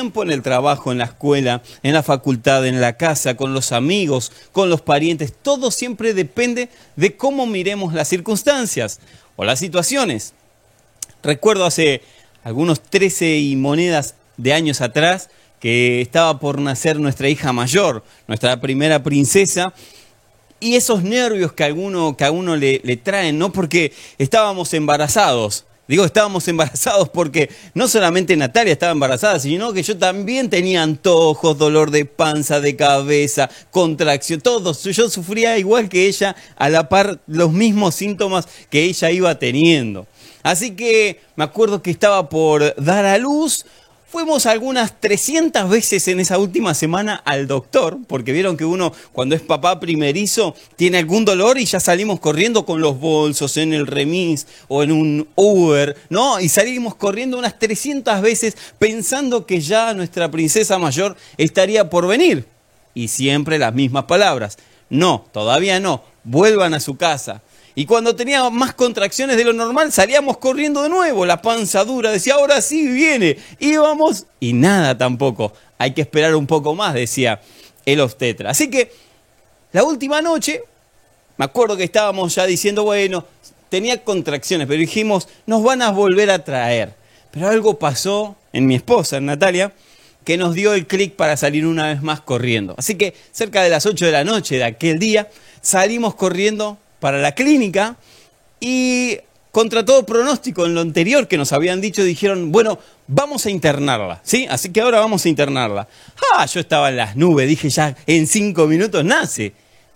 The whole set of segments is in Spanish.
en el trabajo, en la escuela, en la facultad, en la casa, con los amigos, con los parientes. Todo siempre depende de cómo miremos las circunstancias o las situaciones. Recuerdo hace algunos 13 y monedas de años atrás que estaba por nacer nuestra hija mayor, nuestra primera princesa, y esos nervios que a uno, que a uno le, le traen, ¿no? Porque estábamos embarazados. Digo, estábamos embarazados porque no solamente Natalia estaba embarazada, sino que yo también tenía antojos, dolor de panza, de cabeza, contracción, todo. Yo sufría igual que ella, a la par los mismos síntomas que ella iba teniendo. Así que me acuerdo que estaba por dar a luz, Fuimos algunas 300 veces en esa última semana al doctor, porque vieron que uno cuando es papá primerizo tiene algún dolor y ya salimos corriendo con los bolsos en el remis o en un Uber, ¿no? Y salimos corriendo unas 300 veces pensando que ya nuestra princesa mayor estaría por venir. Y siempre las mismas palabras. No, todavía no. Vuelvan a su casa. Y cuando tenía más contracciones de lo normal, salíamos corriendo de nuevo, la panza dura, decía, ahora sí viene. Íbamos y nada tampoco. Hay que esperar un poco más, decía el obstetra. Así que la última noche, me acuerdo que estábamos ya diciendo, bueno, tenía contracciones, pero dijimos, nos van a volver a traer. Pero algo pasó en mi esposa, en Natalia, que nos dio el clic para salir una vez más corriendo. Así que cerca de las 8 de la noche de aquel día, salimos corriendo para la clínica y contra todo pronóstico en lo anterior que nos habían dicho, dijeron, bueno, vamos a internarla, ¿sí? Así que ahora vamos a internarla. Ah, yo estaba en las nubes, dije ya en cinco minutos nace.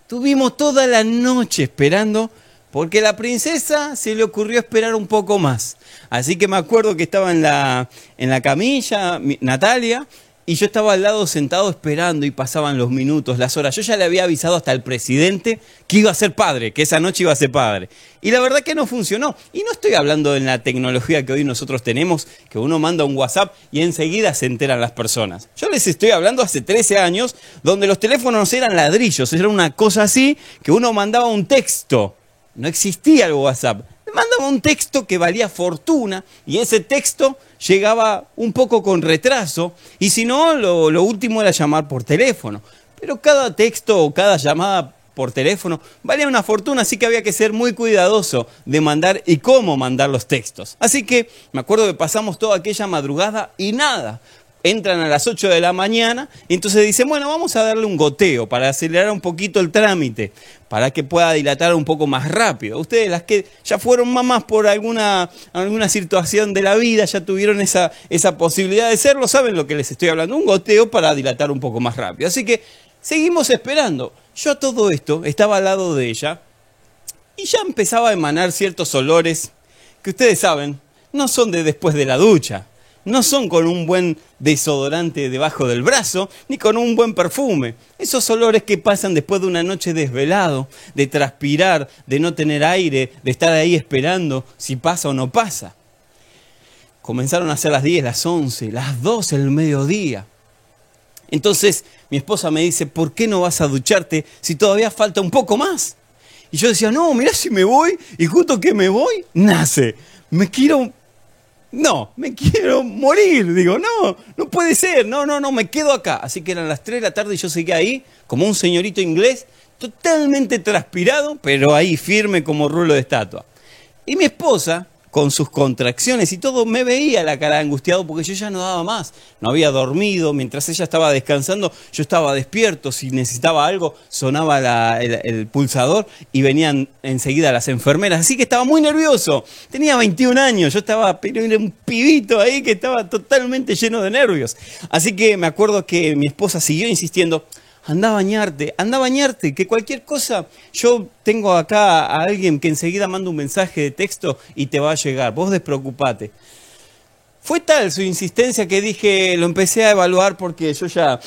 Tuvimos toda la noche esperando porque la princesa se le ocurrió esperar un poco más. Así que me acuerdo que estaba en la, en la camilla Natalia y yo estaba al lado sentado esperando y pasaban los minutos, las horas. Yo ya le había avisado hasta al presidente que iba a ser padre, que esa noche iba a ser padre. Y la verdad que no funcionó. Y no estoy hablando de la tecnología que hoy nosotros tenemos, que uno manda un WhatsApp y enseguida se enteran las personas. Yo les estoy hablando hace 13 años, donde los teléfonos eran ladrillos, era una cosa así, que uno mandaba un texto. No existía el WhatsApp mandaba un texto que valía fortuna y ese texto llegaba un poco con retraso y si no, lo, último era llamar por teléfono. Pero cada texto o cada llamada por teléfono valía una fortuna, así que había que ser muy cuidadoso de mandar y cómo mandar los textos. Así que me acuerdo que pasamos toda aquella madrugada y nada entran a las 8 de la mañana y entonces dicen, bueno, vamos a darle un goteo para acelerar un poquito el trámite, para que pueda dilatar un poco más rápido. Ustedes, las que ya fueron mamás por alguna, alguna situación de la vida, ya tuvieron esa, esa posibilidad de serlo, saben lo que les estoy hablando, un goteo para dilatar un poco más rápido. Así que seguimos esperando. Yo a todo esto estaba al lado de ella y ya empezaba a emanar ciertos olores que ustedes saben, no son de después de la ducha no son con un buen desodorante debajo del brazo, ni con un buen perfume. Esos olores que pasan después de una noche desvelado, de transpirar, de no tener aire, de estar ahí esperando si pasa o no pasa. Comenzaron a ser las 10, las 11, las 12 el mediodía. Entonces mi esposa me dice, ¿por qué no vas a ducharte si todavía falta un poco más? Y yo decía, no, mirá si me voy, y justo que me voy, nace. Me quiero no, me quiero morir. Digo, no, no puede ser, no, no, no, me quedo acá. Así que eran las 3 de la tarde y yo seguía ahí, como un señorito inglés, totalmente transpirado, pero ahí firme como rulo de estatua. Y mi esposa, con sus contracciones y todo, me veía la cara angustiado porque yo ya no daba más. No había dormido, mientras ella estaba descansando, yo estaba despierto. Si necesitaba algo, sonaba el, pulsador y venían enseguida las enfermeras. Así que estaba muy nervioso. Tenía 21 años, yo estaba, pero era un pibito ahí que estaba totalmente lleno de nervios. Así que me acuerdo que mi esposa siguió insistiendo anda a bañarte, anda a bañarte, que cualquier cosa, yo tengo acá a alguien que enseguida manda un mensaje de texto y te va a llegar, vos despreocupate. Fue tal su insistencia que dije, lo empecé a evaluar porque yo ya,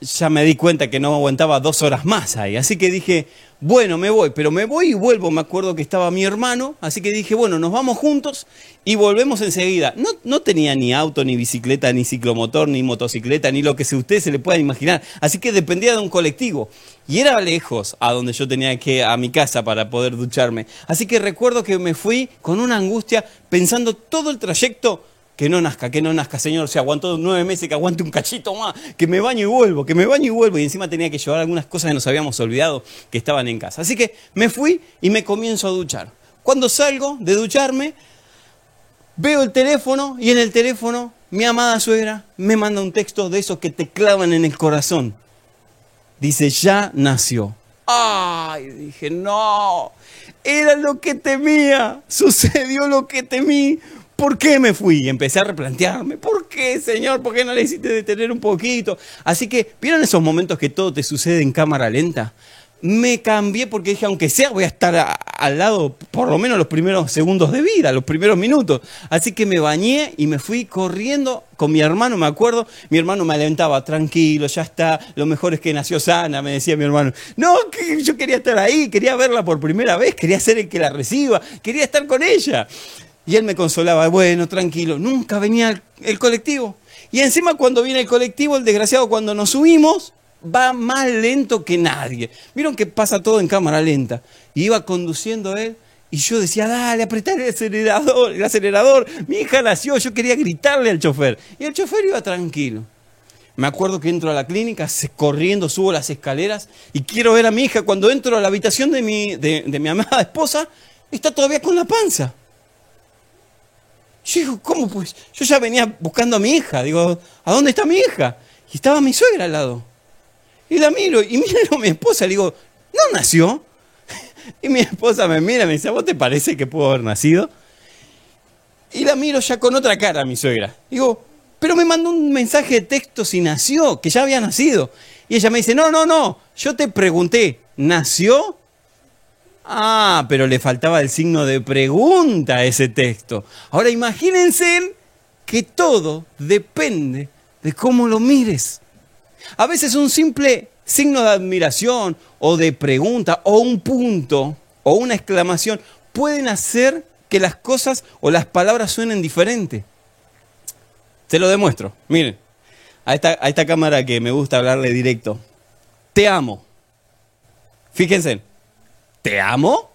ya me di cuenta que no aguantaba dos horas más ahí, así que dije, bueno, me voy, pero me voy y vuelvo. Me acuerdo que estaba mi hermano, así que dije, bueno, nos vamos juntos y volvemos enseguida. No, no tenía ni auto, ni bicicleta, ni ciclomotor, ni motocicleta, ni lo que usted se le pueda imaginar. Así que dependía de un colectivo. Y era lejos a donde yo tenía que a mi casa para poder ducharme. Así que recuerdo que me fui con una angustia pensando todo el trayecto que no nazca, que no nazca, Señor. Se aguantó nueve meses, que aguante un cachito más, que me baño y vuelvo, que me baño y vuelvo. Y encima tenía que llevar algunas cosas que nos habíamos olvidado que estaban en casa. Así que me fui y me comienzo a duchar. Cuando salgo de ducharme, veo el teléfono y en el teléfono mi amada suegra me manda un texto de esos que te clavan en el corazón. Dice, ya nació. Ay, dije, no, era lo que temía, sucedió lo que temí. ¿Por qué me fui? Y empecé a replantearme. ¿Por qué, Señor? ¿Por qué no le hiciste detener un poquito? Así que, ¿vieron esos momentos que todo te sucede en cámara lenta? me cambié porque dije, aunque sea, voy a estar al lado por lo menos los primeros segundos de vida, los primeros minutos. Así que me bañé y me fui corriendo con mi hermano, me acuerdo. Mi hermano me alentaba, tranquilo, ya está, lo mejor es que nació sana, me decía mi hermano. No, yo quería estar ahí, quería verla por primera vez, quería ser el que la reciba, quería estar con ella. Y él me consolaba, bueno, tranquilo, nunca venía el, colectivo. Y encima cuando viene el colectivo, el desgraciado, cuando nos subimos, va más lento que nadie. Vieron que pasa todo en cámara lenta. Iba conduciendo él y yo decía, dale, apretar el acelerador, el acelerador. Mi hija nació, yo quería gritarle al chofer. Y el chofer iba tranquilo. Me acuerdo que entro a la clínica, corriendo, subo las escaleras y quiero ver a mi hija. Cuando entro a la habitación de mi, de, mi amada esposa, está todavía con la panza. Yo digo, ¿cómo pues? Yo ya venía buscando a mi hija. Digo, ¿a dónde está mi hija? Y estaba mi suegra al lado. Y la miro, y miro a mi esposa, le digo, ¿no nació? Y mi esposa me mira me dice, vos te parece que pudo haber nacido? Y la miro ya con otra cara mi suegra. Digo, pero me mandó un mensaje de texto si nació, que ya había nacido. Y ella me dice, no, no, no, yo te pregunté, ¿nació? Ah, pero le faltaba el signo de pregunta a ese texto. Ahora imagínense que todo depende de cómo lo mires. A veces un simple signo de admiración o de pregunta o un punto o una exclamación pueden hacer que las cosas o las palabras suenen diferente. Te lo demuestro. Miren, a esta, a esta cámara que me gusta hablarle directo. Te amo. Fíjense. ¿Te amo?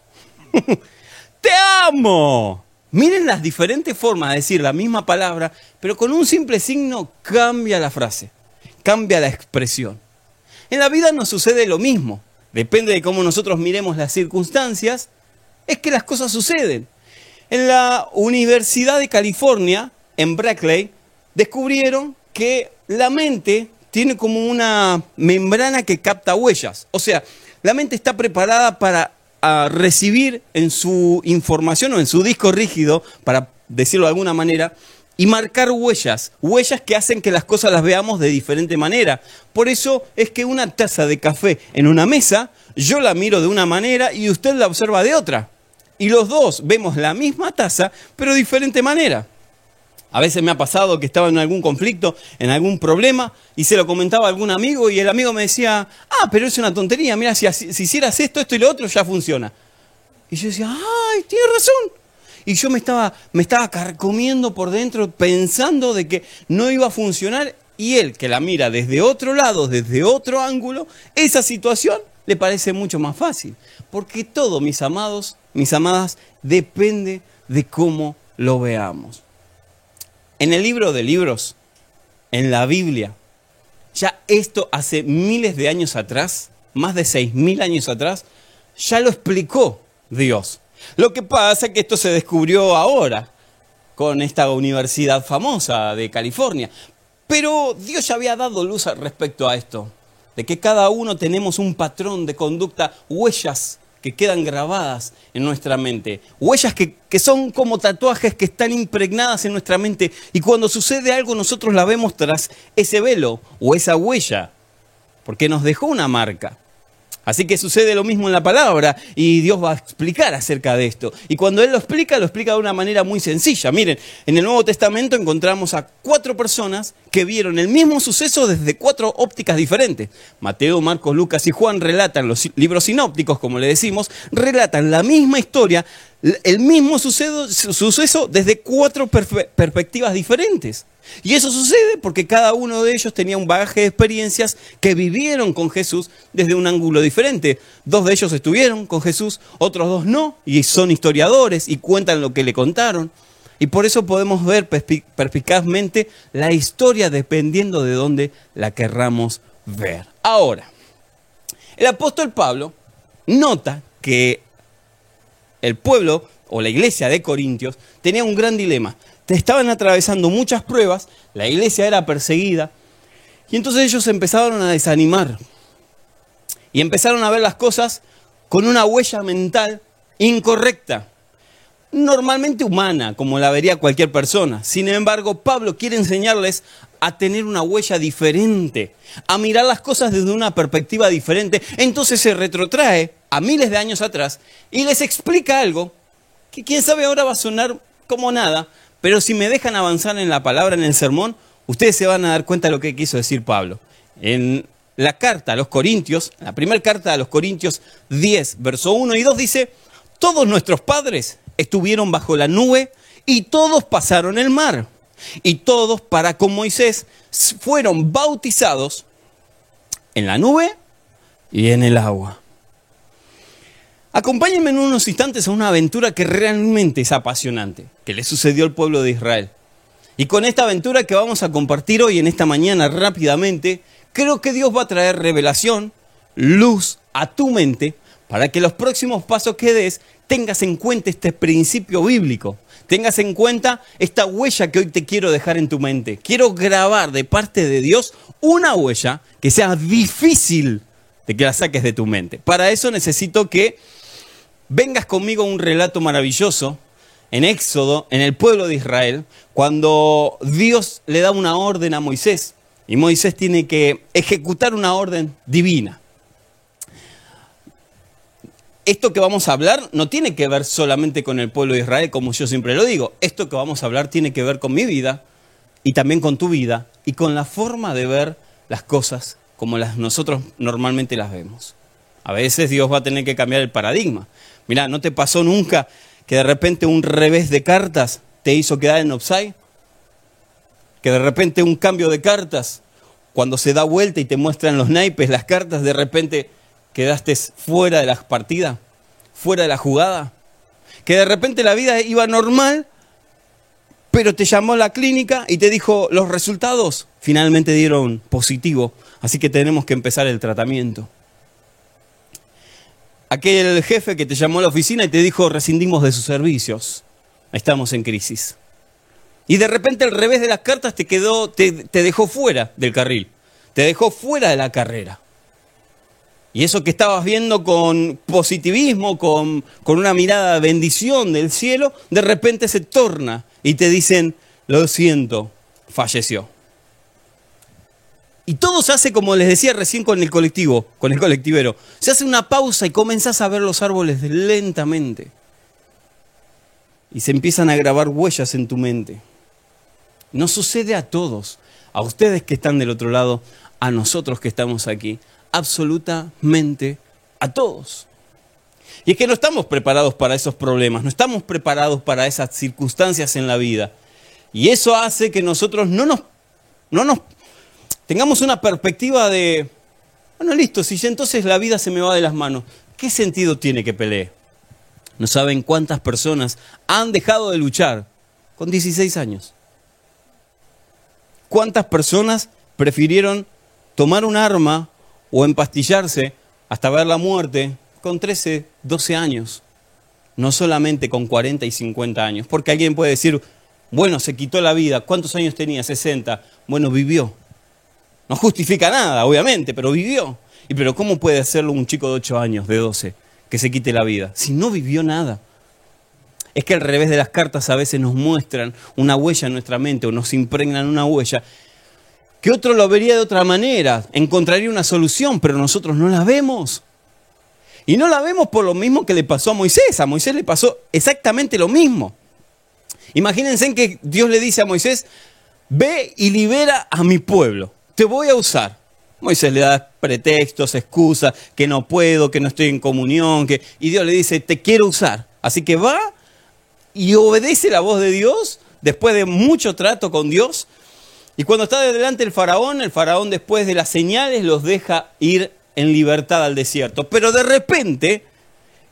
¡Te amo! Miren las diferentes formas de decir la misma palabra, pero con un simple signo cambia la frase cambia la expresión. En la vida nos sucede lo mismo. Depende de cómo nosotros miremos las circunstancias, es que las cosas suceden. En la Universidad de California, en Berkeley, descubrieron que la mente tiene como una membrana que capta huellas. O sea, la mente está preparada para recibir en su información o en su disco rígido, para decirlo de alguna manera, y marcar huellas, huellas que hacen que las cosas las veamos de diferente manera. Por eso es que una taza de café en una mesa, yo la miro de una manera y usted la observa de otra. Y los dos vemos la misma taza, pero de diferente manera. A veces me ha pasado que estaba en algún conflicto, en algún problema, y se lo comentaba a algún amigo y el amigo me decía, ah, pero es una tontería, mira, si, si hicieras esto, esto y lo otro, ya funciona. Y yo decía, ay, tiene razón y yo me estaba, me estaba carcomiendo por dentro pensando de que no iba a funcionar y él que la mira desde otro lado, desde otro ángulo, esa situación le parece mucho más fácil. Porque todo, mis amados, mis amadas, depende de cómo lo veamos. En el libro de libros, en la Biblia, ya esto hace miles de años atrás, más de seis mil años atrás, ya lo explicó Dios. Lo que pasa es que esto se descubrió ahora con esta universidad famosa de California. Pero Dios ya había dado luz respecto a esto, de que cada uno tenemos un patrón de conducta, huellas que quedan grabadas en nuestra mente, huellas que, que, son como tatuajes que están impregnadas en nuestra mente y cuando sucede algo nosotros la vemos tras ese velo o esa huella, porque nos dejó una marca. Así que sucede lo mismo en la palabra y Dios va a explicar acerca de esto. Y cuando Él lo explica, lo explica de una manera muy sencilla. Miren, en el Nuevo Testamento encontramos a cuatro personas que vieron el mismo suceso desde cuatro ópticas diferentes. Mateo, Marcos, Lucas y Juan relatan, los libros sinópticos, como le decimos, relatan la misma historia, el mismo suceso, desde cuatro perspectivas diferentes. Y eso sucede porque cada uno de ellos tenía un bagaje de experiencias que vivieron con Jesús desde un ángulo diferente. Dos de ellos estuvieron con Jesús, otros dos no, y son historiadores y cuentan lo que le contaron. Y por eso podemos ver perspicazmente la historia dependiendo de dónde la querramos ver. Ahora, el apóstol Pablo nota que el pueblo o la iglesia de Corintios tenía un gran dilema. Estaban atravesando muchas pruebas, la iglesia era perseguida, y entonces ellos empezaron a desanimar. Y empezaron a ver las cosas con una huella mental incorrecta, normalmente humana, como la vería cualquier persona. Sin embargo, Pablo quiere enseñarles a tener una huella diferente, a mirar las cosas desde una perspectiva diferente. Entonces se retrotrae a miles de años atrás y les explica algo que quién sabe ahora va a sonar como nada, pero si me dejan avanzar en la palabra, en el sermón, ustedes se van a dar cuenta de lo que quiso decir Pablo. En la carta a los Corintios, la primera carta a los Corintios 10, verso 1 y 2 dice, todos nuestros padres estuvieron bajo la nube y todos pasaron el mar. Y todos, para con Moisés, fueron bautizados en la nube y en el agua. Acompáñenme en unos instantes a una aventura que realmente es apasionante, que le sucedió al pueblo de Israel. Y con esta aventura que vamos a compartir hoy en esta mañana rápidamente, creo que Dios va a traer revelación, luz a tu mente, para que los próximos pasos que des tengas en cuenta este principio bíblico, tengas en cuenta esta huella que hoy te quiero dejar en tu mente. Quiero grabar de parte de Dios una huella que sea difícil de que la saques de tu mente. Para eso necesito que vengas conmigo a un relato maravilloso en Éxodo, en el pueblo de Israel, cuando Dios le da una orden a Moisés y Moisés tiene que ejecutar una orden divina. Esto que vamos a hablar no tiene que ver solamente con el pueblo de Israel, como yo siempre lo digo. Esto que vamos a hablar tiene que ver con mi vida y también con tu vida y con la forma de ver las cosas como las nosotros normalmente las vemos. A veces Dios va a tener que cambiar el paradigma. Mira, ¿no te pasó nunca que de repente un revés de cartas te hizo quedar en offside? Que de repente un cambio de cartas, cuando se da vuelta y te muestran los naipes, las cartas, de repente quedaste fuera de la partida, fuera de la jugada. Que de repente la vida iba normal, pero te llamó la clínica y te dijo los resultados finalmente dieron positivo, así que tenemos que empezar el tratamiento aquel jefe que te llamó a la oficina y te dijo rescindimos de sus servicios. Estamos en crisis. Y de repente al revés de las cartas te quedó, te, te dejó fuera del carril, te dejó fuera de la carrera. Y eso que estabas viendo con positivismo, con, con una mirada de bendición del cielo, de repente se torna y te dicen, lo siento, falleció. Y todo se hace como les decía recién con el colectivo, con el colectivero. Se hace una pausa y comenzás a ver los árboles lentamente. Y se empiezan a grabar huellas en tu mente. No sucede a todos, a ustedes que están del otro lado, a nosotros que estamos aquí, absolutamente a todos. Y es que no estamos preparados para esos problemas, no estamos preparados para esas circunstancias en la vida. Y eso hace que nosotros no nos, no nos tengamos una perspectiva de, bueno, listo, si entonces la vida se me va de las manos, ¿qué sentido tiene que pelee? No saben cuántas personas han dejado de luchar con 16 años. ¿Cuántas personas prefirieron tomar un arma o empastillarse hasta ver la muerte con 13, 12 años? No solamente con 40 y 50 años. Porque alguien puede decir, bueno, se quitó la vida. ¿Cuántos años tenía? 60. Bueno, vivió. No justifica nada, obviamente, pero vivió. ¿Y pero cómo puede hacerlo un chico de 8 años, de 12, que se quite la vida? Si no vivió nada. Es que al revés de las cartas a veces nos muestran una huella en nuestra mente o nos impregnan una huella que otro lo vería de otra manera, encontraría una solución, pero nosotros no la vemos. Y no la vemos por lo mismo que le pasó a Moisés. A Moisés le pasó exactamente lo mismo. Imagínense que Dios le dice a Moisés, ve y libera a mi pueblo te voy a usar. Moisés le da pretextos, excusas, que no puedo, que no estoy en comunión, que... y Dios le dice, te quiero usar. Así que va y obedece la voz de Dios después de mucho trato con Dios. Y cuando está delante el faraón, el faraón después de las señales los deja ir en libertad al desierto. Pero de repente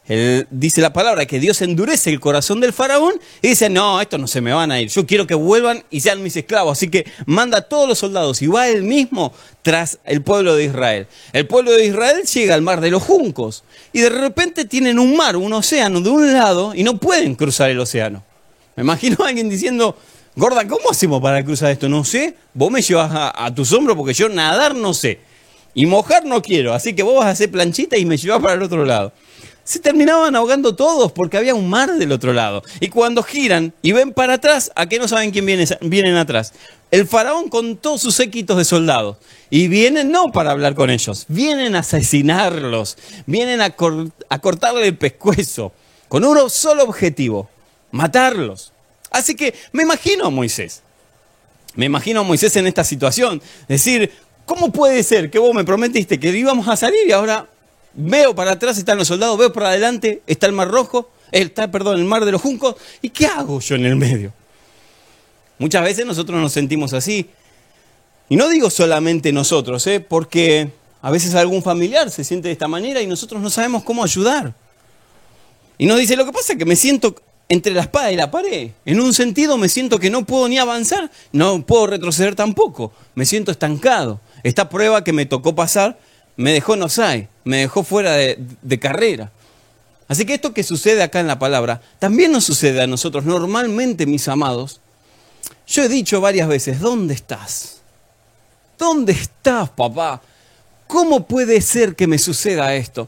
dice la palabra que Dios endurece el corazón del faraón y dice, no, estos no se me van a ir, yo quiero que vuelvan y sean mis esclavos. Así que manda a todos los soldados y va él mismo tras el pueblo de Israel. El pueblo de Israel llega al mar de los juncos y de repente tienen un mar, un océano de un lado y no pueden cruzar el océano. Me imagino a alguien diciendo, gorda, ¿cómo hacemos para cruzar esto? No sé, vos me llevas a, a tus hombros porque yo nadar no sé. Y mojar no quiero, así que vos vas a hacer planchita y me llevas para el otro lado se terminaban ahogando todos porque había un mar del otro lado. Y cuando giran y ven para atrás, ¿a qué no saben quién viene, vienen atrás? El faraón con todos sus séquitos de soldados. Y vienen no para hablar con ellos, vienen a asesinarlos, vienen a, a cortarle el pescuezo, con un solo objetivo, matarlos. Así que me imagino a Moisés, me imagino a Moisés en esta situación, decir, ¿cómo puede ser que vos me prometiste que íbamos a salir y ahora Veo para atrás están los soldados, veo para adelante está el mar rojo, está, perdón, el mar de los juncos. ¿Y qué hago yo en el medio? Muchas veces nosotros nos sentimos así. Y no digo solamente nosotros, ¿eh? porque a veces algún familiar se siente de esta manera y nosotros no sabemos cómo ayudar. Y nos dice, lo que pasa es que me siento entre la espada y la pared. En un sentido me siento que no puedo ni avanzar, no puedo retroceder tampoco. Me siento estancado. Esta prueba que me tocó pasar me dejó no sai, me dejó fuera de, de, carrera. Así que esto que sucede acá en la palabra, también nos sucede a nosotros. Normalmente, mis amados, yo he dicho varias veces, ¿dónde estás? ¿Dónde estás, papá? ¿Cómo puede ser que me suceda esto?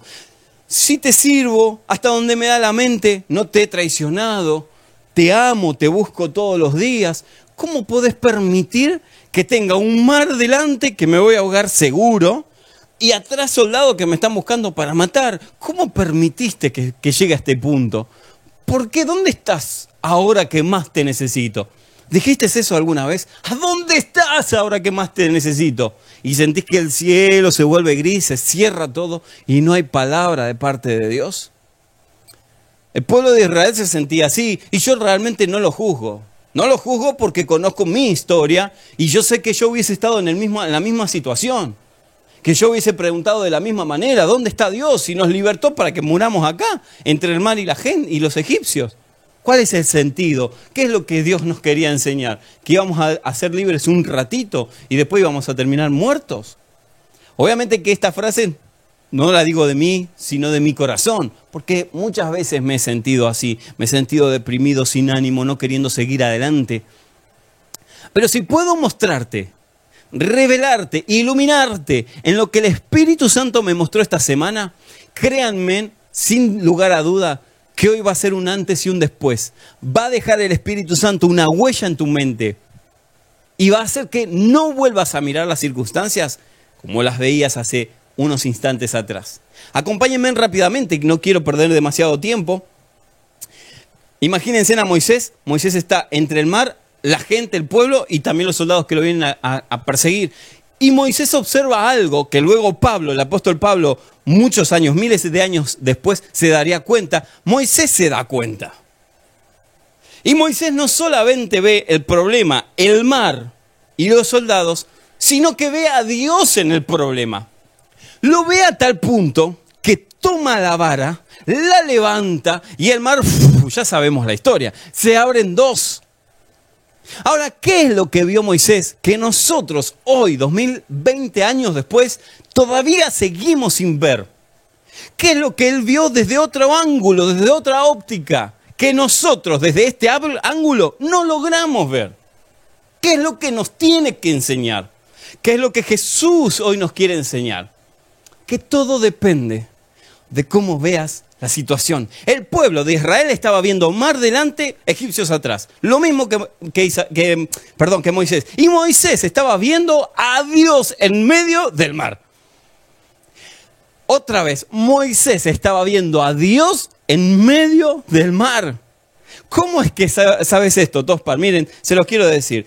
Si te sirvo hasta donde me da la mente, no te he traicionado, te amo, te busco todos los días, ¿cómo puedes permitir que tenga un mar delante que me voy a ahogar seguro? Y atrás soldados que me están buscando para matar. ¿Cómo permitiste que, llegue a este punto? ¿Por qué? ¿Dónde estás ahora que más te necesito? ¿Dijiste eso alguna vez? ¿A dónde estás ahora que más te necesito? Y sentís que el cielo se vuelve gris, se cierra todo y no hay palabra de parte de Dios. El pueblo de Israel se sentía así y yo realmente no lo juzgo. No lo juzgo porque conozco mi historia y yo sé que yo hubiese estado en, el mismo, en la misma situación que yo hubiese preguntado de la misma manera, ¿dónde está Dios? Y nos libertó para que muramos acá, entre el mar y la gente y los egipcios. ¿Cuál es el sentido? ¿Qué es lo que Dios nos quería enseñar? ¿Que íbamos a, ser libres un ratito y después íbamos a terminar muertos? Obviamente que esta frase no la digo de mí, sino de mi corazón, porque muchas veces me he sentido así, me he sentido deprimido, sin ánimo, no queriendo seguir adelante. Pero si puedo mostrarte revelarte, iluminarte en lo que el Espíritu Santo me mostró esta semana, créanme, sin lugar a duda, que hoy va a ser un antes y un después. Va a dejar el Espíritu Santo una huella en tu mente y va a hacer que no vuelvas a mirar las circunstancias como las veías hace unos instantes atrás. Acompáñenme rápidamente, no quiero perder demasiado tiempo. Imagínense a Moisés. Moisés está entre el mar la gente, el pueblo y también los soldados que lo vienen a, perseguir. Y Moisés observa algo que luego Pablo, el apóstol Pablo, muchos años, miles de años después, se daría cuenta. Moisés se da cuenta. Y Moisés no solamente ve el problema, el mar y los soldados, sino que ve a Dios en el problema. Lo ve a tal punto que toma la vara, la levanta y el mar, ya sabemos la historia, se abren dos. Ahora, ¿qué es lo que vio Moisés que nosotros hoy, 2020 años después, todavía seguimos sin ver? ¿Qué es lo que él vio desde otro ángulo, desde otra óptica, que nosotros desde este ángulo no logramos ver? ¿Qué es lo que nos tiene que enseñar? ¿Qué es lo que Jesús hoy nos quiere enseñar? Que todo depende de cómo veas la situación. El pueblo de Israel estaba viendo mar delante, egipcios atrás. Lo mismo que, que, perdón, que Moisés. Y Moisés estaba viendo a Dios en medio del mar. Otra vez, Moisés estaba viendo a Dios en medio del mar. ¿Cómo es que sabes esto, Tospar? Miren, se los quiero decir.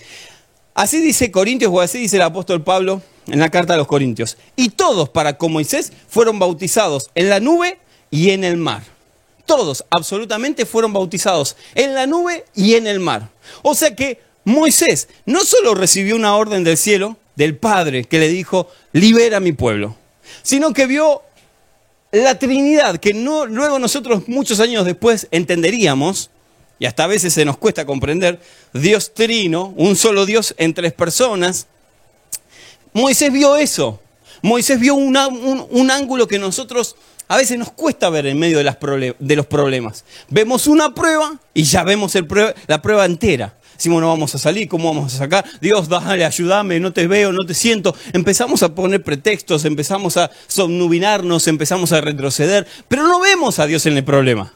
Así dice Corintios o así dice el apóstol Pablo en la carta a los Corintios. Y todos para con Moisés fueron bautizados en la nube y en el mar. Todos, absolutamente, fueron bautizados en la nube y en el mar. O sea que Moisés no solo recibió una orden del cielo, del Padre, que le dijo, libera a mi pueblo, sino que vio la Trinidad, que no, luego nosotros muchos años después entenderíamos, y hasta a veces se nos cuesta comprender, Dios trino, un solo Dios en tres personas. Moisés vio eso. Moisés vio un, un, ángulo que nosotros a veces nos cuesta ver en medio de, los problemas. Vemos una prueba y ya vemos la prueba entera. Decimos, no vamos a salir, ¿cómo vamos a sacar? Dios, dale, ayúdame, no te veo, no te siento. Empezamos a poner pretextos, empezamos a somnubilarnos, empezamos a retroceder, pero no vemos a Dios en el problema.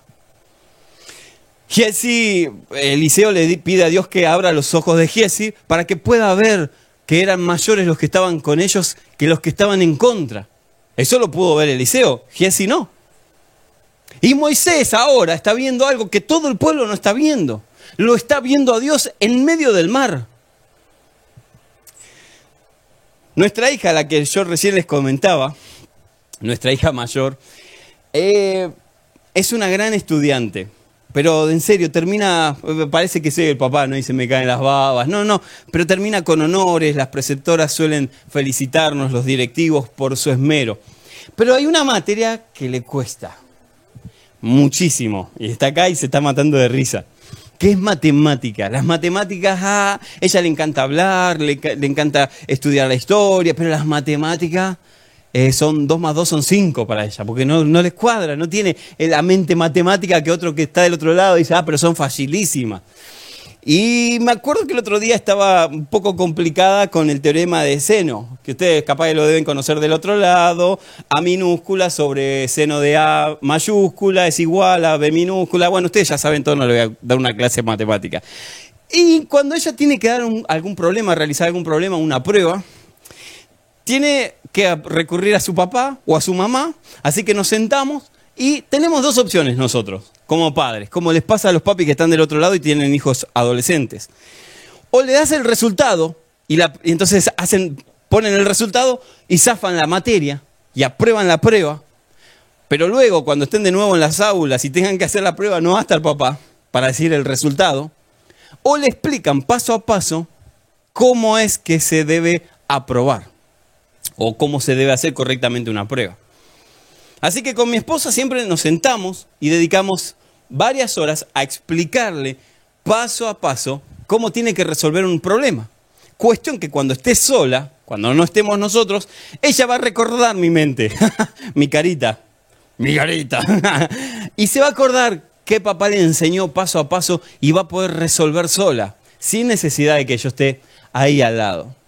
Giesi, Eliseo le pide a Dios que abra los ojos de Giesi para que pueda ver que eran mayores los que estaban con ellos que los que estaban en contra. Eso lo pudo ver Eliseo, Giesi no. Y Moisés ahora está viendo algo que todo el pueblo no está viendo. Lo está viendo a Dios en medio del mar. Nuestra hija, la que yo recién les comentaba, nuestra hija mayor, eh, es una gran estudiante. Pero en serio, termina, parece que soy el papá, ¿no? Y se me caen las babas. No, no, pero termina con honores, las preceptoras suelen felicitarnos, los directivos, por su esmero. Pero hay una materia que le cuesta muchísimo, y está acá y se está matando de risa, que es matemática. Las matemáticas, a ah, ella le encanta hablar, le encanta estudiar la historia, pero las matemáticas eh, son dos más dos son cinco para ella, porque no, no les cuadra, no tiene la mente matemática que otro que está del otro lado dice, ah, pero son facilísimas. Y me acuerdo que el otro día estaba un poco complicada con el teorema de seno, que ustedes capaz que lo deben conocer del otro lado, A minúscula sobre seno de A mayúscula es igual a B minúscula. Bueno, ustedes ya saben todo, no le voy a dar una clase matemática. Y cuando ella tiene que dar algún problema, realizar algún problema, una prueba, tiene que recurrir a su papá o a su mamá, así que nos sentamos y tenemos dos opciones nosotros, como padres, como les pasa a los papis que están del otro lado y tienen hijos adolescentes. O le das el resultado y, entonces hacen, ponen el resultado y zafan la materia y aprueban la prueba, pero luego cuando estén de nuevo en las aulas y tengan que hacer la prueba no va a estar papá para decir el resultado, o le explican paso a paso cómo es que se debe aprobar o cómo se debe hacer correctamente una prueba. Así que con mi esposa siempre nos sentamos y dedicamos varias horas a explicarle paso a paso cómo tiene que resolver un problema. Cuestión que cuando esté sola, cuando no estemos nosotros, ella va a recordar mi mente, mi carita, mi carita, y se va a acordar qué papá le enseñó paso a paso y va a poder resolver sola, sin necesidad de que yo esté ahí al lado.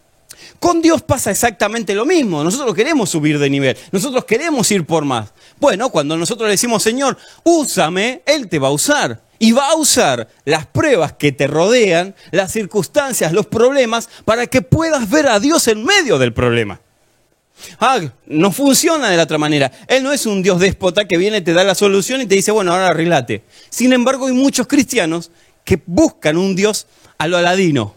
Con Dios pasa exactamente lo mismo. Nosotros queremos subir de nivel. Nosotros queremos ir por más. Bueno, cuando nosotros le decimos, Señor, úsame, Él te va a usar. Y va a usar las pruebas que te rodean, las circunstancias, los problemas, para que puedas ver a Dios en medio del problema. Ah, no funciona de la otra manera. Él no es un Dios déspota que viene, te da la solución y te dice, bueno, ahora arreglate. Sin embargo, hay muchos cristianos que buscan un Dios a lo aladino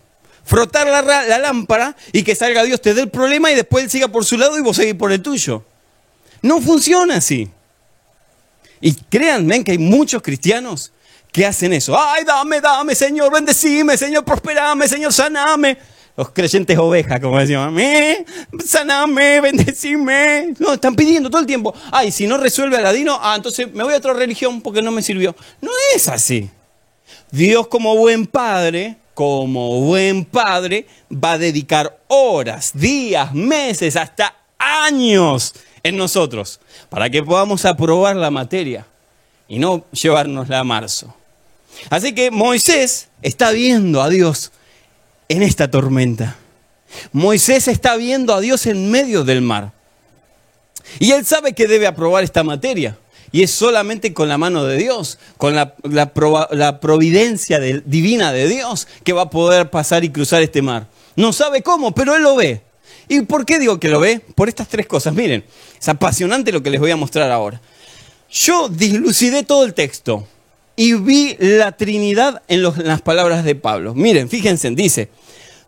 frotar la, lámpara y que salga Dios, te dé el problema y después Él siga por su lado y vos seguís por el tuyo. No funciona así. Y créanme que hay muchos cristianos que hacen eso. Ay, dame, dame, Señor, bendecime, Señor, prosperame, Señor, saname. Los creyentes ovejas, como decían, saname, bendecime. No, están pidiendo todo el tiempo. Ay, si no resuelve Aladino, ah, entonces me voy a otra religión porque no me sirvió. No es así. Dios como buen padre como buen padre, va a dedicar horas, días, meses, hasta años en nosotros para que podamos aprobar la materia y no llevárnosla a marzo. Así que Moisés está viendo a Dios en esta tormenta. Moisés está viendo a Dios en medio del mar. Y él sabe que debe aprobar esta materia. Y es solamente con la mano de Dios, con la, providencia divina de Dios, que va a poder pasar y cruzar este mar. No sabe cómo, pero Él lo ve. ¿Y por qué digo que lo ve? Por estas tres cosas. Miren, es apasionante lo que les voy a mostrar ahora. Yo dislucidé todo el texto y vi la Trinidad en, en las palabras de Pablo. Miren, fíjense, dice,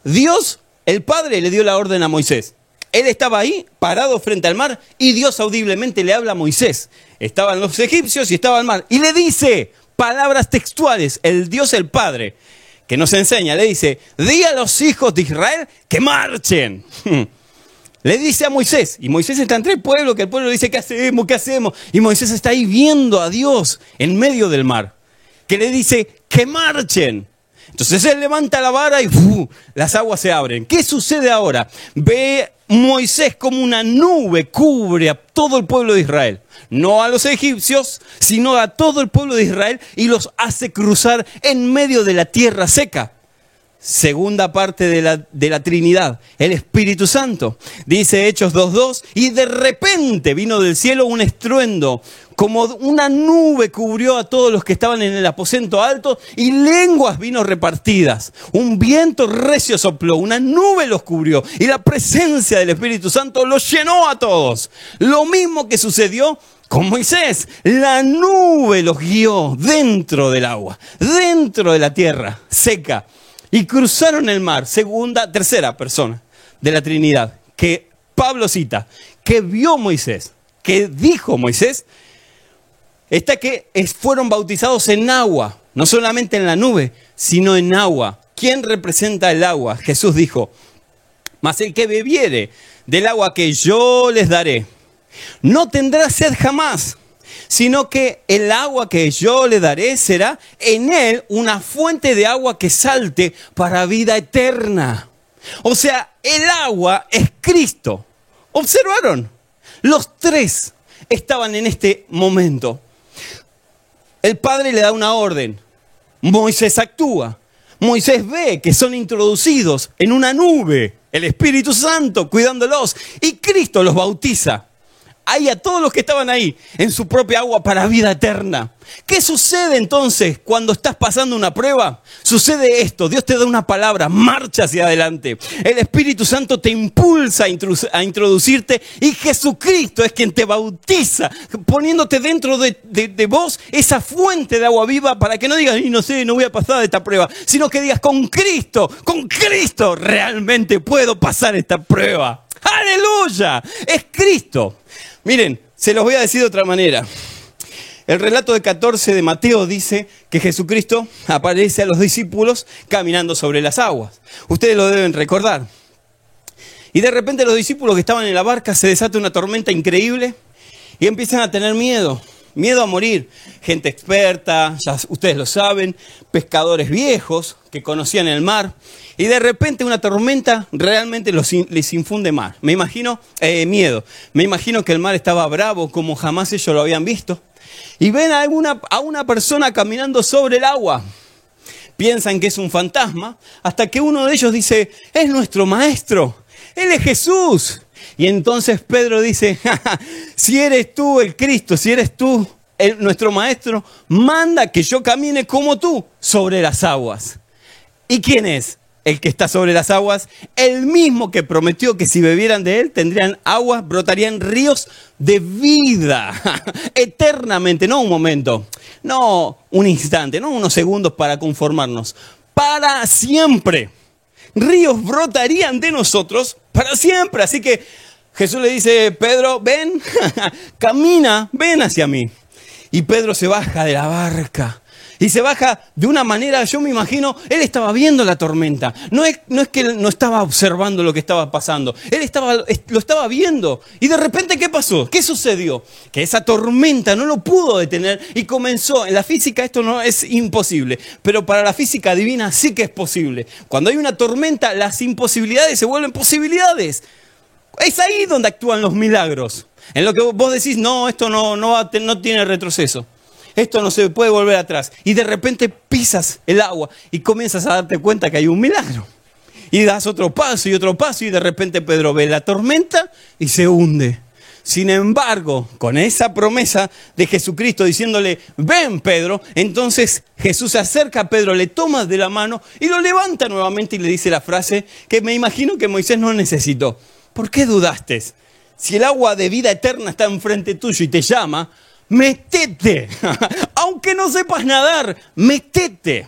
Dios, el Padre, le dio la orden a Moisés. Él estaba ahí, parado frente al mar, y Dios audiblemente le habla a Moisés. Estaban los egipcios y estaba el mar. Y le dice, palabras textuales, el Dios el Padre, que nos enseña, le dice, di a los hijos de Israel que marchen. le dice a Moisés, y Moisés está entre el pueblo, que el pueblo dice, ¿qué hacemos? ¿Qué hacemos? Y Moisés está ahí viendo a Dios en medio del mar, que le dice, que marchen. Entonces él levanta la vara y las aguas se abren. ¿Qué sucede ahora? Ve Moisés como una nube cubre a todo el pueblo de Israel. No a los egipcios, sino a todo el pueblo de Israel y los hace cruzar en medio de la tierra seca segunda parte de la, de la, Trinidad, el Espíritu Santo. Dice Hechos 2.2, y de repente vino del cielo un estruendo, como una nube cubrió a todos los que estaban en el aposento alto, y lenguas vino repartidas. Un viento recio sopló, una nube los cubrió, y la presencia del Espíritu Santo los llenó a todos. Lo mismo que sucedió con Moisés. La nube los guió dentro del agua, dentro de la tierra seca y cruzaron el mar, segunda, tercera persona de la Trinidad, que Pablo cita, que vio Moisés, que dijo Moisés, está que fueron bautizados en agua, no solamente en la nube, sino en agua. ¿Quién representa el agua? Jesús dijo, mas el que bebiere del agua que yo les daré, no tendrá sed jamás sino que el agua que yo le daré será en él una fuente de agua que salte para vida eterna. O sea, el agua es Cristo. ¿Observaron? Los tres estaban en este momento. El Padre le da una orden. Moisés actúa. Moisés ve que son introducidos en una nube, el Espíritu Santo cuidándolos, y Cristo los bautiza ahí a todos los que estaban ahí en su propia agua para vida eterna. ¿Qué sucede entonces cuando estás pasando una prueba? Sucede esto, Dios te da una palabra, marcha hacia adelante. El Espíritu Santo te impulsa a introducirte y Jesucristo es quien te bautiza, poniéndote dentro de, de vos esa fuente de agua viva para que no digas, y no sé, no voy a pasar esta prueba, sino que digas, con Cristo, con Cristo realmente puedo pasar esta prueba. Aleluya, es Cristo. Miren, se los voy a decir de otra manera. El relato de 14 de Mateo dice que Jesucristo aparece a los discípulos caminando sobre las aguas. Ustedes lo deben recordar. Y de repente los discípulos que estaban en la barca se desata una tormenta increíble y empiezan a tener miedo, miedo a morir. Gente experta, ya ustedes lo saben, pescadores viejos que conocían el mar y de repente una tormenta realmente les infunde mar. Me imagino eh, miedo. Me imagino que el mar estaba bravo como jamás ellos lo habían visto. Y ven a, a una persona caminando sobre el agua. Piensan que es un fantasma hasta que uno de ellos dice, es nuestro maestro. Él es Jesús. Y entonces Pedro dice, si eres tú el Cristo, si eres tú nuestro maestro, manda que yo camine como tú sobre las aguas. ¿Y quién es? el que está sobre las aguas, el mismo que prometió que si bebieran de él tendrían agua, brotarían ríos de vida, eternamente, no un momento, no un instante, no unos segundos para conformarnos, para siempre. Ríos brotarían de nosotros para siempre. Así que Jesús le dice, Pedro, ven, camina, ven hacia mí. Y Pedro se baja de la barca y se baja de una manera, yo me imagino, él estaba viendo la tormenta. No es, no es que él no estaba observando lo que estaba pasando. Él estaba, lo estaba viendo. Y de repente, ¿qué pasó? ¿Qué sucedió? Que esa tormenta no lo pudo detener y comenzó. En la física esto no es imposible, pero para la física divina sí que es posible. Cuando hay una tormenta, las imposibilidades se vuelven posibilidades. Es ahí donde actúan los milagros. En lo que vos decís, no, esto no, no, tiene retroceso esto no se puede volver atrás. Y de repente pisas el agua y comienzas a darte cuenta que hay un milagro. Y das otro paso y otro paso y de repente Pedro ve la tormenta y se hunde. Sin embargo, con esa promesa de Jesucristo diciéndole, ven Pedro, entonces Jesús se acerca a Pedro, le toma de la mano y lo levanta nuevamente y le dice la frase que me imagino que Moisés no necesitó. ¿Por qué dudaste? Si el agua de vida eterna está enfrente tuyo y te llama, metete. Aunque no sepas nadar, metete.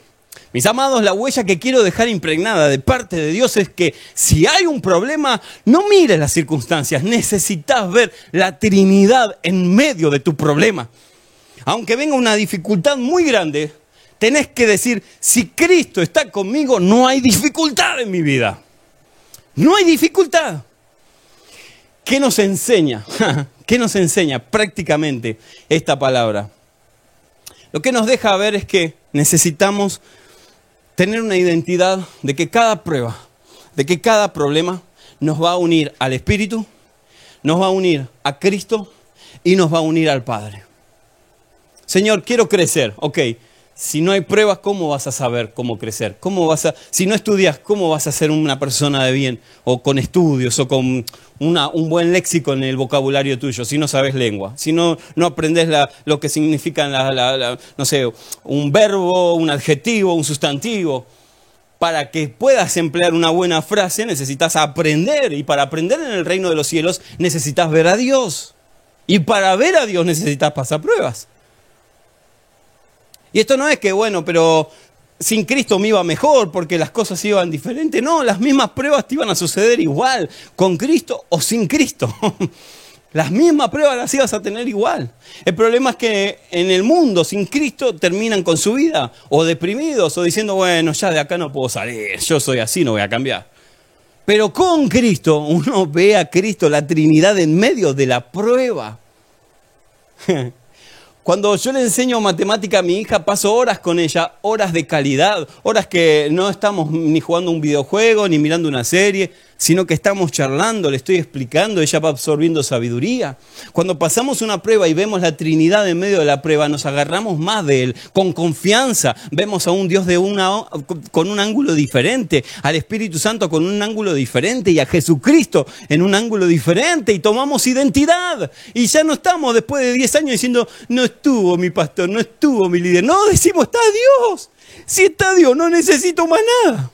Mis amados, la huella que quiero dejar impregnada de parte de Dios es que si hay un problema, no mires las circunstancias, necesitas ver la Trinidad en medio de tu problema. Aunque venga una dificultad muy grande, tenés que decir, si Cristo está conmigo, no hay dificultad en mi vida. No hay dificultad. ¿Qué nos enseña? ¿Qué nos enseña prácticamente esta palabra? Lo que nos deja ver es que necesitamos tener una identidad de que cada prueba, de que cada problema nos va a unir al Espíritu, nos va a unir a Cristo y nos va a unir al Padre. Señor, quiero crecer. Ok, si no hay pruebas, ¿cómo vas a saber cómo crecer? ¿Cómo vas a, si no estudias, ¿cómo vas a ser una persona de bien? O con estudios, o con un buen léxico en el vocabulario tuyo, si no sabes lengua, si no, no aprendes lo que significa, no sé, un verbo, un adjetivo, un sustantivo. Para que puedas emplear una buena frase necesitas aprender, y para aprender en el reino de los cielos necesitas ver a Dios. Y para ver a Dios necesitas pasar pruebas. Y esto no es que, bueno, pero sin Cristo me iba mejor porque las cosas iban diferentes. No, las mismas pruebas te iban a suceder igual, con Cristo o sin Cristo. Las mismas pruebas las ibas a tener igual. El problema es que en el mundo sin Cristo terminan con su vida o deprimidos o diciendo, bueno, ya de acá no puedo salir, yo soy así, no voy a cambiar. Pero con Cristo uno ve a Cristo, la Trinidad en medio de la prueba. Cuando yo le enseño matemática a mi hija, paso horas con ella, horas de calidad, horas que no estamos ni jugando un videojuego, ni mirando una serie, sino que estamos charlando, le estoy explicando, ella va absorbiendo sabiduría. Cuando pasamos una prueba y vemos la Trinidad en medio de la prueba, nos agarramos más de Él, con confianza, vemos a un Dios de una, con un ángulo diferente, al Espíritu Santo con un ángulo diferente y a Jesucristo en un ángulo diferente y tomamos identidad. Y ya no estamos después de 10 años diciendo, no estuvo mi pastor, no estuvo mi líder. No, decimos, está Dios. Si está Dios, no necesito más nada.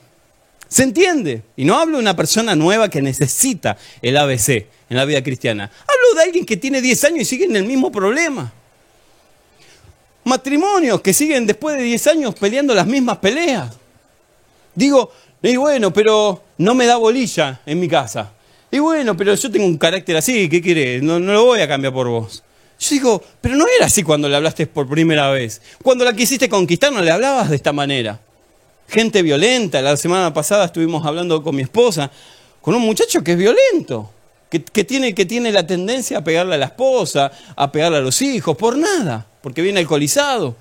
¿Se entiende? Y no hablo de una persona nueva que necesita el ABC en la vida cristiana. Hablo de alguien que tiene 10 años y sigue en el mismo problema. Matrimonios que siguen después de 10 años peleando las mismas peleas. Digo, y bueno, pero no me da bolilla en mi casa. Y bueno, pero yo tengo un carácter así, ¿qué quieres? No, no lo voy a cambiar por vos. Yo digo, pero no era así cuando le hablaste por primera vez. Cuando la quisiste conquistar no le hablabas de esta manera gente violenta. La semana pasada estuvimos hablando con mi esposa, con un muchacho que es violento, que, tiene, la tendencia a pegarle a la esposa, a pegarle a los hijos, por nada, porque viene alcoholizado.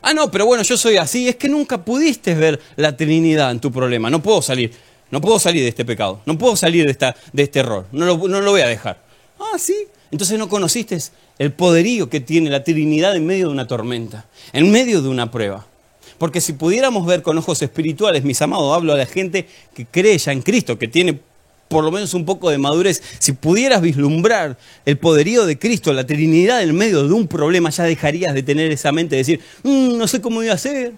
Ah, no, pero bueno, yo soy así. Es que nunca pudiste ver la Trinidad en tu problema. No puedo salir. No puedo salir de este pecado. No puedo salir de, esta, de este error. No lo, no lo voy a dejar. Ah, sí. Entonces no conociste el poderío que tiene la Trinidad en medio de una tormenta, en medio de una prueba. Porque si pudiéramos ver con ojos espirituales, mis amados, hablo a la gente que cree ya en Cristo, que tiene por lo menos un poco de madurez, si pudieras vislumbrar el poderío de Cristo, la Trinidad en medio de un problema, ya dejarías de tener esa mente de decir, mm, no sé cómo iba a ser.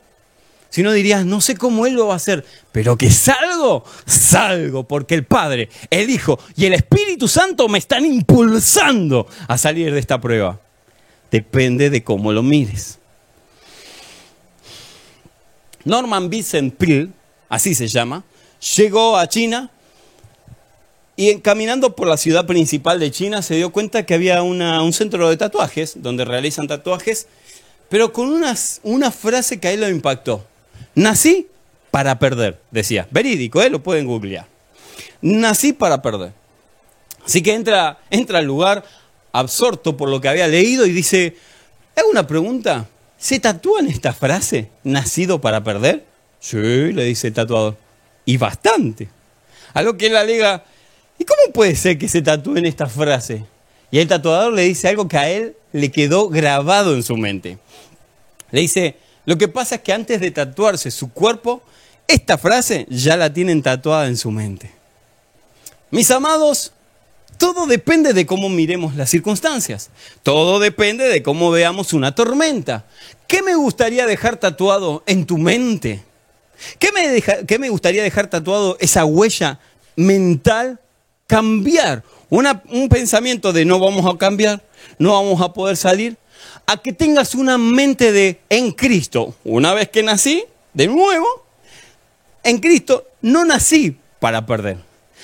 Si no dirías, no sé cómo Él lo va a hacer, pero que salgo, salgo, porque el Padre, el Hijo y el Espíritu Santo me están impulsando a salir de esta prueba. Depende de cómo lo mires. Norman Vincent Peale, así se llama, llegó a China y caminando por la ciudad principal de China se dio cuenta que había un centro de tatuajes donde realizan tatuajes, pero con una frase que a él lo impactó. Nací para perder, decía. Verídico, ¿eh? lo pueden googlear. Nací para perder. Así que entra, entra al lugar absorto por lo que había leído y dice, hago una pregunta, ¿Se tatúan esta frase? ¿Nacido para perder? Sí, le dice el tatuador. Y bastante. A lo que él alega, ¿y cómo puede ser que se tatúen esta frase? Y el tatuador le dice algo que a él le quedó grabado en su mente. Le dice, lo que pasa es que antes de tatuarse su cuerpo, esta frase ya la tienen tatuada en su mente. Mis amados, todo depende de cómo miremos las circunstancias. Todo depende de cómo veamos una tormenta. ¿Qué me gustaría dejar tatuado en tu mente? ¿Qué me, gustaría dejar tatuado esa huella mental? Cambiar un pensamiento de no vamos a cambiar, no vamos a poder salir, a que tengas una mente de en Cristo. Una vez que nací, de nuevo, en Cristo no nací para perder,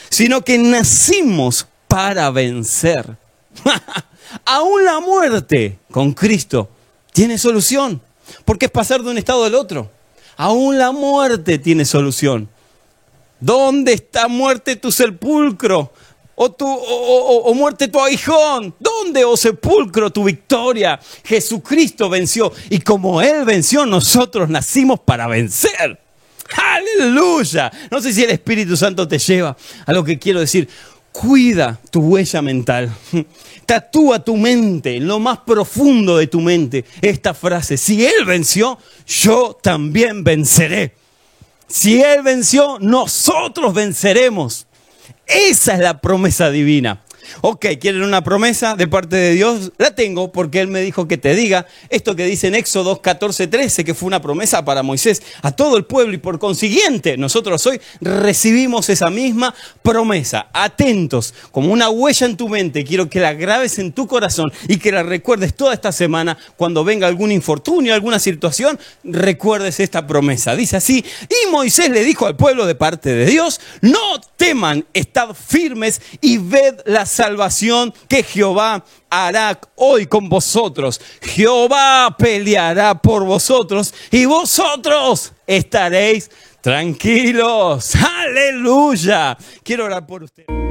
sino que nacimos para vencer. Aún la muerte con Cristo tiene solución, porque es pasar de un estado al otro. Aún la muerte tiene solución. ¿Dónde está muerte tu sepulcro? o, muerte tu aguijón? ¿Dónde, oh sepulcro, tu victoria? Jesucristo venció y como Él venció, nosotros nacimos para vencer. Aleluya. No sé si el Espíritu Santo te lleva a lo que quiero decir. Cuida tu huella mental. Tatúa tu mente, en lo más profundo de tu mente, esta frase. Si Él venció, yo también venceré. Si Él venció, nosotros venceremos. Esa es la promesa divina. Ok, ¿quieren una promesa de parte de Dios? La tengo porque Él me dijo que te diga esto que dice en Éxodo 14, 13, que fue una promesa para Moisés a todo el pueblo y por consiguiente nosotros hoy recibimos esa misma promesa. Atentos, como una huella en tu mente, quiero que la grabes en tu corazón y que la recuerdes toda esta semana cuando venga algún infortunio, alguna situación, recuerdes esta promesa. Dice así, y Moisés le dijo al pueblo de parte de Dios, no teman, estad firmes y ved las salvación que Jehová hará hoy con vosotros. Jehová peleará por vosotros y vosotros estaréis tranquilos. Aleluya. Quiero orar por ustedes.